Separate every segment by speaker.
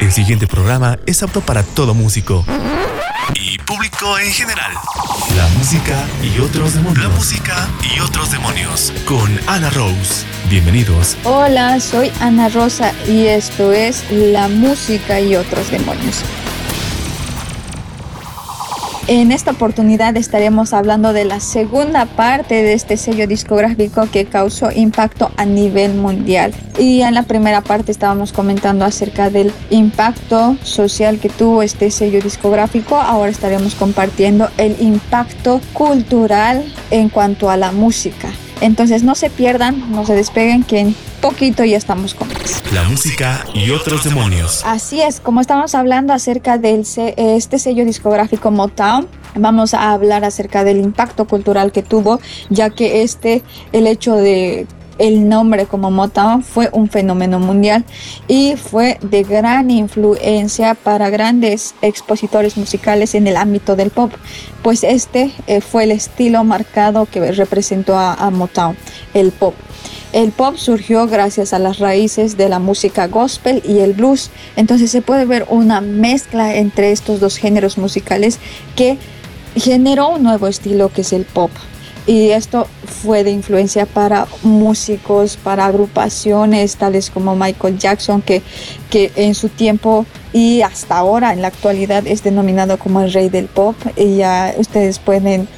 Speaker 1: El siguiente programa es apto para todo músico y público en general. La música y otros demonios. La música y otros demonios con Ana Rose. Bienvenidos.
Speaker 2: Hola, soy Ana Rosa y esto es La música y otros demonios. En esta oportunidad estaremos hablando de la segunda parte de este sello discográfico que causó impacto a nivel mundial. Y en la primera parte estábamos comentando acerca del impacto social que tuvo este sello discográfico. Ahora estaremos compartiendo el impacto cultural en cuanto a la música. Entonces no se pierdan, no se despeguen, que poquito ya estamos con
Speaker 1: La música y otros demonios.
Speaker 2: Así es, como estamos hablando acerca de este sello discográfico Motown, vamos a hablar acerca del impacto cultural que tuvo, ya que este, el hecho de el nombre como Motown fue un fenómeno mundial y fue de gran influencia para grandes expositores musicales en el ámbito del pop, pues este eh, fue el estilo marcado que representó a, Motown, el pop. El pop surgió gracias a las raíces de la música gospel y el blues, entonces se puede ver una mezcla entre estos dos géneros musicales que generó un nuevo estilo que es el pop y esto fue de influencia para músicos, para agrupaciones tales como Michael Jackson, que, que en su tiempo y hasta ahora en la actualidad es denominado como el rey del pop. Y ya ustedes pueden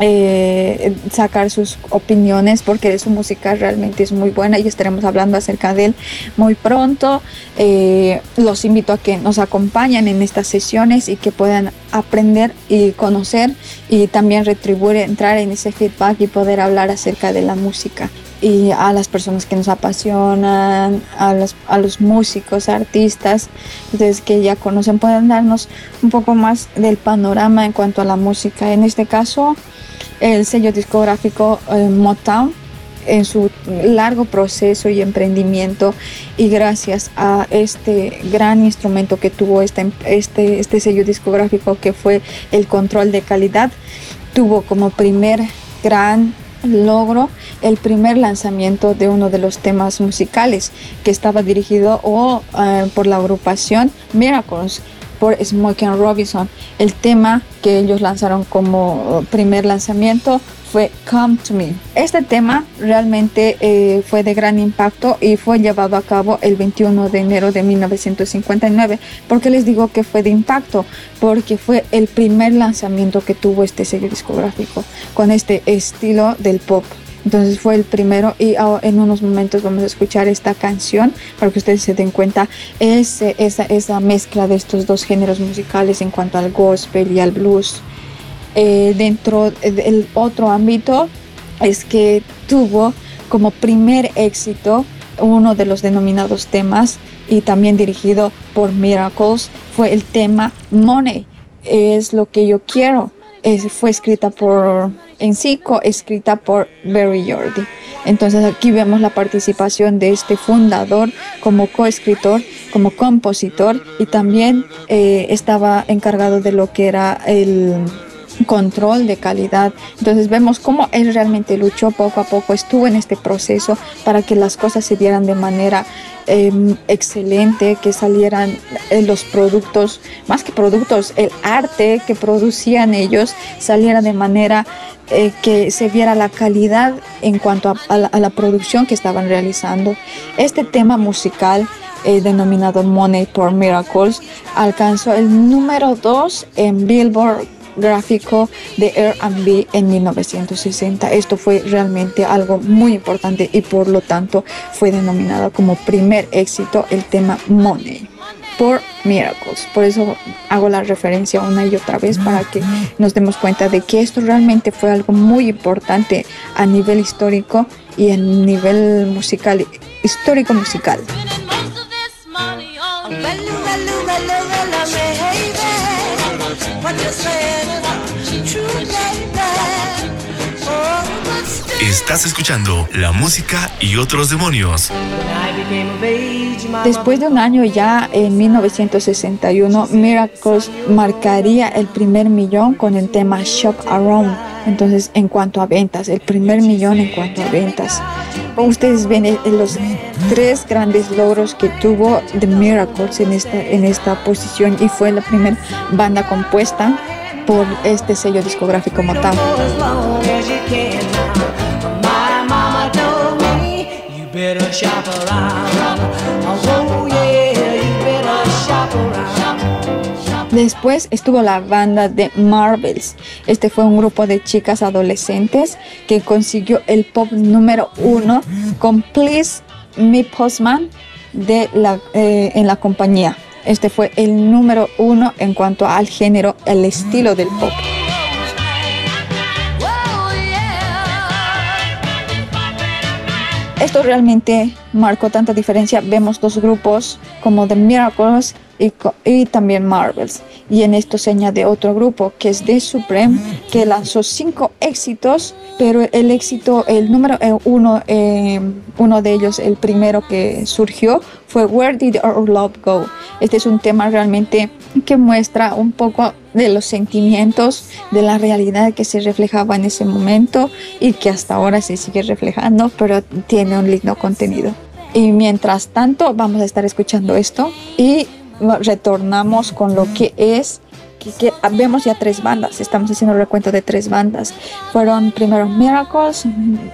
Speaker 2: eh, sacar sus opiniones porque su música realmente es muy buena y estaremos hablando acerca de él muy pronto. Eh, los invito a que nos acompañen en estas sesiones y que puedan aprender y conocer y también retribuir, entrar en ese feedback y poder hablar acerca de la música y a las personas que nos apasionan, a los, a los músicos, artistas, ustedes que ya conocen, pueden darnos un poco más del panorama en cuanto a la música. En este caso, el sello discográfico eh, Motown en su largo proceso y emprendimiento y gracias a este gran instrumento que tuvo este, este, este sello discográfico que fue el control de calidad, tuvo como primer gran logro el primer lanzamiento de uno de los temas musicales que estaba dirigido o eh, por la agrupación Miracles por Smokey Robinson. El tema que ellos lanzaron como primer lanzamiento fue Come to Me. Este tema realmente eh, fue de gran impacto y fue llevado a cabo el 21 de enero de 1959. ¿Por qué les digo que fue de impacto? Porque fue el primer lanzamiento que tuvo este sello discográfico con este estilo del pop. Entonces fue el primero y en unos momentos vamos a escuchar esta canción para que ustedes se den cuenta esa, esa mezcla de estos dos géneros musicales en cuanto al gospel y al blues. Eh, dentro del otro ámbito es que tuvo como primer éxito uno de los denominados temas y también dirigido por Miracles fue el tema Money. Es lo que yo quiero. fue escrita por en sí escrita por Barry Jordi. Entonces aquí vemos la participación de este fundador como coescritor, como compositor y también eh, estaba encargado de lo que era el control de calidad. Entonces vemos cómo él realmente luchó poco a poco, estuvo en este proceso para que las cosas se dieran de manera em, excelente, que salieran eh, los productos, más que productos, el arte que producían ellos saliera de manera eh, que se viera la calidad en cuanto a, la, producción que estaban realizando. Este tema musical eh, denominado Money for Miracles alcanzó el número 2 en Billboard gráfico de Airbnb en 1960. Esto fue realmente algo muy importante y por lo tanto fue denominado como primer éxito el tema Money por Miracles. Por eso hago la referencia una y otra vez para que nos demos cuenta de que esto realmente fue algo muy importante a nivel histórico y a nivel musical, histórico musical.
Speaker 1: Estás escuchando la música y otros demonios.
Speaker 2: Después de un año ya en 1961, Miracles marcaría el primer millón con el tema Shop Around. Entonces, en cuanto a ventas, el primer millón en cuanto a ventas. Ustedes ven eh, los tres grandes logros que tuvo The Miracles en esta, en esta posición y fue la primera banda compuesta por este sello discográfico Motown. Después estuvo la banda de Marvels. Este fue un grupo de chicas adolescentes que consiguió el pop número uno con Please Me Postman de la, eh, en la compañía. Este fue el número uno en cuanto al género, el estilo del pop. Esto realmente marcó tanta diferencia. Vemos dos grupos como The Miracles y, también Marvels. Y en esto se añade otro grupo que es The Supreme, que lanzó cinco éxitos, pero el éxito, el número eh, uno, eh, uno de ellos, el primero que surgió, fue Where Did Our Love Go? Este es un tema realmente que muestra un poco de los sentimientos, de la realidad que se reflejaba en ese momento y que hasta ahora se sigue reflejando, pero tiene un lindo contenido. Y mientras tanto, vamos a estar escuchando esto y retornamos con lo que es que, vemos ya tres bandas, estamos haciendo el recuento de tres bandas. Fueron primero Miracles,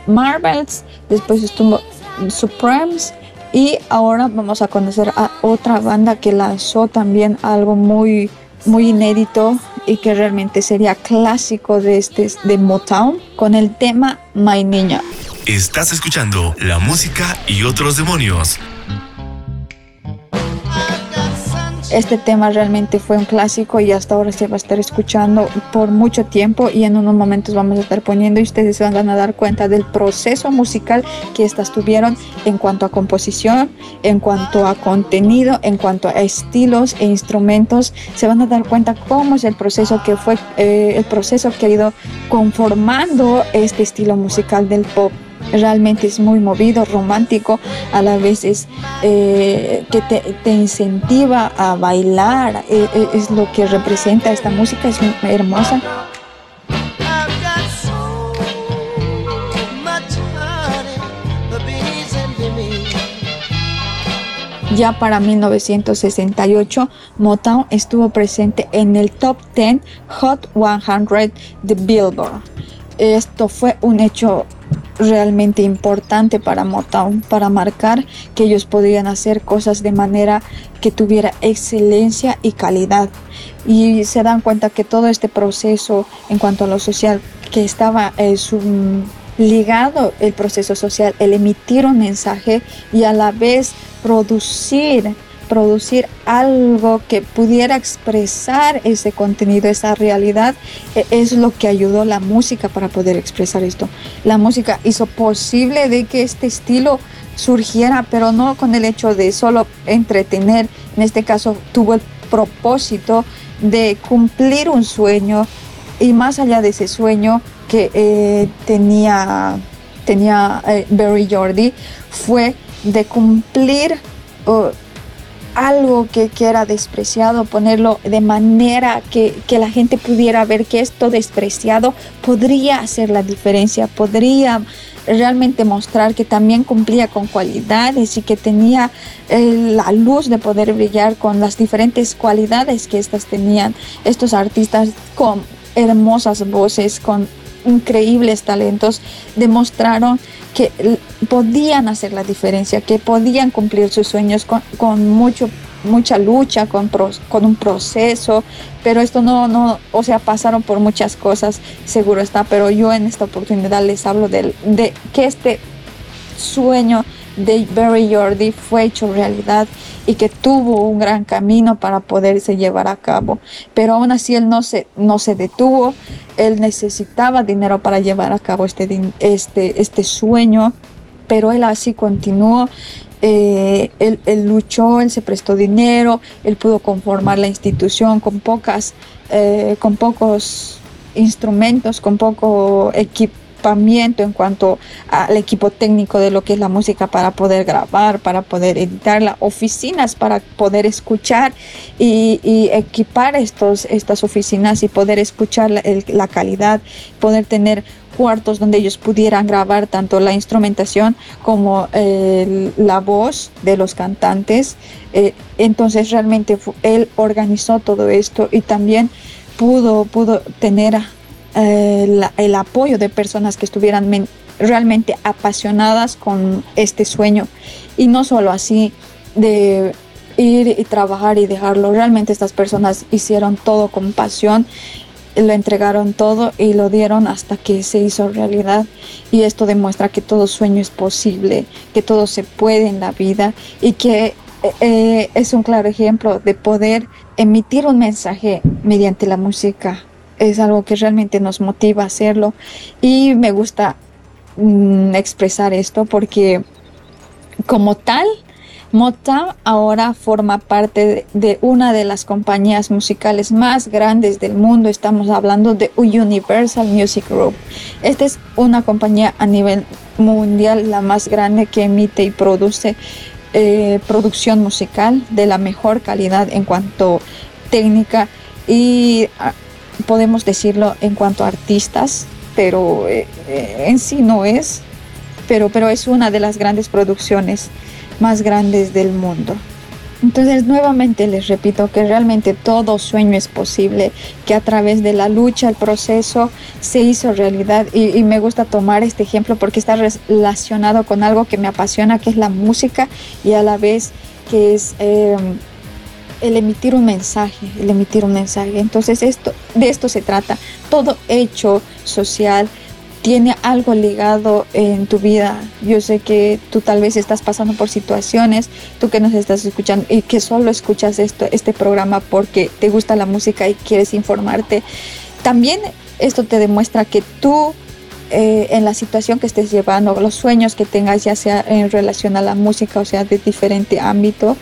Speaker 2: Marvels, después estuvo Supremes y ahora vamos a conocer a otra banda que lanzó también algo muy muy inédito y que realmente sería clásico de este de Motown con el tema My Niña.
Speaker 1: Estás escuchando la música y otros demonios
Speaker 2: Este tema realmente fue un clásico y hasta ahora se va a estar escuchando por mucho tiempo y en unos momentos vamos a estar poniendo y ustedes se van a dar cuenta del proceso musical que estas tuvieron en cuanto a composición, en cuanto a contenido, en cuanto a estilos e instrumentos. Se van a dar cuenta cómo es el proceso que fue eh, el proceso que ha ido conformando este estilo musical del pop realmente es muy movido, romántico, a la vez es eh, que te, incentiva a bailar, eh, eh, es lo que representa esta música, es hermosa. Ya para 1968, Motown estuvo presente en el top 10 Hot 100 de Billboard. Esto fue un hecho realmente importante para Motown, para marcar que ellos podían hacer cosas de manera que tuviera excelencia y calidad. Y se dan cuenta que todo este proceso en cuanto a lo social que estaba eh, ligado el proceso social, el emitir un mensaje y a la vez producir producir algo que pudiera expresar ese contenido, esa realidad, e, es lo que ayudó la música para poder expresar esto. La música hizo posible de que este estilo surgiera, pero no con el hecho de solo entretener, en este caso tuvo el propósito de cumplir un sueño y más allá de ese sueño que eh, tenía, tenía eh, Barry Jordi, fue de cumplir algo que, era despreciado, ponerlo de manera que, la gente pudiera ver que esto despreciado podría hacer la diferencia, podría realmente mostrar que también cumplía con cualidades y que tenía eh, la luz de poder brillar con las diferentes cualidades que estas tenían. Estos artistas con hermosas voces, con increíbles talentos, demostraron que podían hacer la diferencia, que podían cumplir sus sueños con, mucho, mucha lucha, con, con un proceso, pero esto no, no, o sea, pasaron por muchas cosas, seguro está, pero yo en esta oportunidad les hablo de, de que este sueño de Barry Jordi fue hecho realidad y que tuvo un gran camino para poderse llevar a cabo. Pero aún así él no se, no se detuvo, él necesitaba dinero para llevar a cabo este, este, este sueño, pero él así continuó. Eh, él, luchó, él se prestó dinero, él pudo conformar la institución con pocas, eh, con pocos instrumentos, con poco equipo equipamiento, en cuanto al equipo técnico de lo que es la música para poder grabar, para poder editarla, oficinas para poder escuchar y, equipar estos, estas oficinas y poder escuchar la, calidad, poder tener cuartos donde ellos pudieran grabar tanto la instrumentación como la voz de los cantantes. Eh, entonces realmente él organizó todo esto y también pudo, pudo tener eh, el apoyo de personas que estuvieran realmente apasionadas con este sueño. Y no solo así, de ir y trabajar y dejarlo. Realmente estas personas hicieron todo con pasión lo entregaron todo y lo dieron hasta que se hizo realidad. Y esto demuestra que todo sueño es posible, que todo se puede en la vida y que eh, eh, es un claro ejemplo de poder emitir un mensaje mediante la música. Es algo que realmente nos motiva a hacerlo y me gusta mm, expresar esto porque como tal Motown ahora forma parte de, una de las compañías musicales más grandes del mundo. Estamos hablando de Universal Music Group. Esta es una compañía a nivel mundial, la más grande que emite y produce eh, producción musical de la mejor calidad en cuanto técnica y ah, podemos decirlo en cuanto a artistas, pero eh, eh, en sí no es, pero, pero es una de las grandes producciones más grandes del mundo. Entonces nuevamente les repito que realmente todo sueño es posible, que a través de la lucha, el proceso se hizo realidad y, me gusta tomar este ejemplo porque está relacionado con algo que me apasiona, que es la música y a la vez que es em, el emitir un mensaje, el emitir un mensaje. Entonces esto, de esto se trata, todo hecho social tiene algo ligado en tu vida. Yo sé que tú tal vez estás pasando por situaciones, tú que nos estás escuchando y que solo escuchas esto, este programa porque te gusta la música y quieres informarte. También esto te demuestra que tú eh, en la situación que estés llevando, los sueños que tengas, ya sea en relación a la música o sea de diferente ámbito,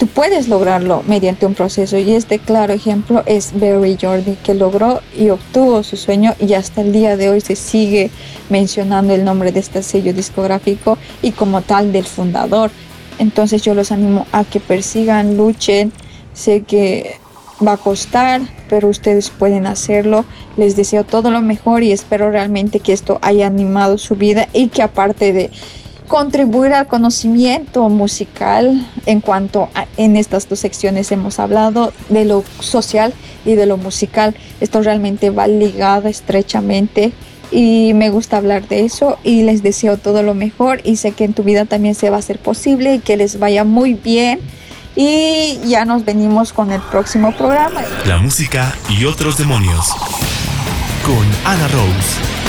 Speaker 2: tú puedes lograrlo mediante un proceso y este claro ejemplo es Barry Jordi que logró y obtuvo su sueño y hasta el día de hoy se sigue mencionando el nombre de este sello discográfico y como tal del fundador. Entonces yo los animo a que persigan, luchen, sé que va a costar, pero ustedes pueden hacerlo. Les deseo todo lo mejor y espero realmente que esto haya animado su vida y que aparte de contribuir al conocimiento musical en cuanto a, en estas dos secciones hemos hablado de lo social y de lo musical. Esto realmente va ligado estrechamente y me gusta hablar de eso y les deseo todo lo mejor y sé que en tu vida también se va a hacer posible y que les vaya muy bien. Y ya nos venimos con el próximo programa.
Speaker 1: La música y otros demonios con Ana Rose.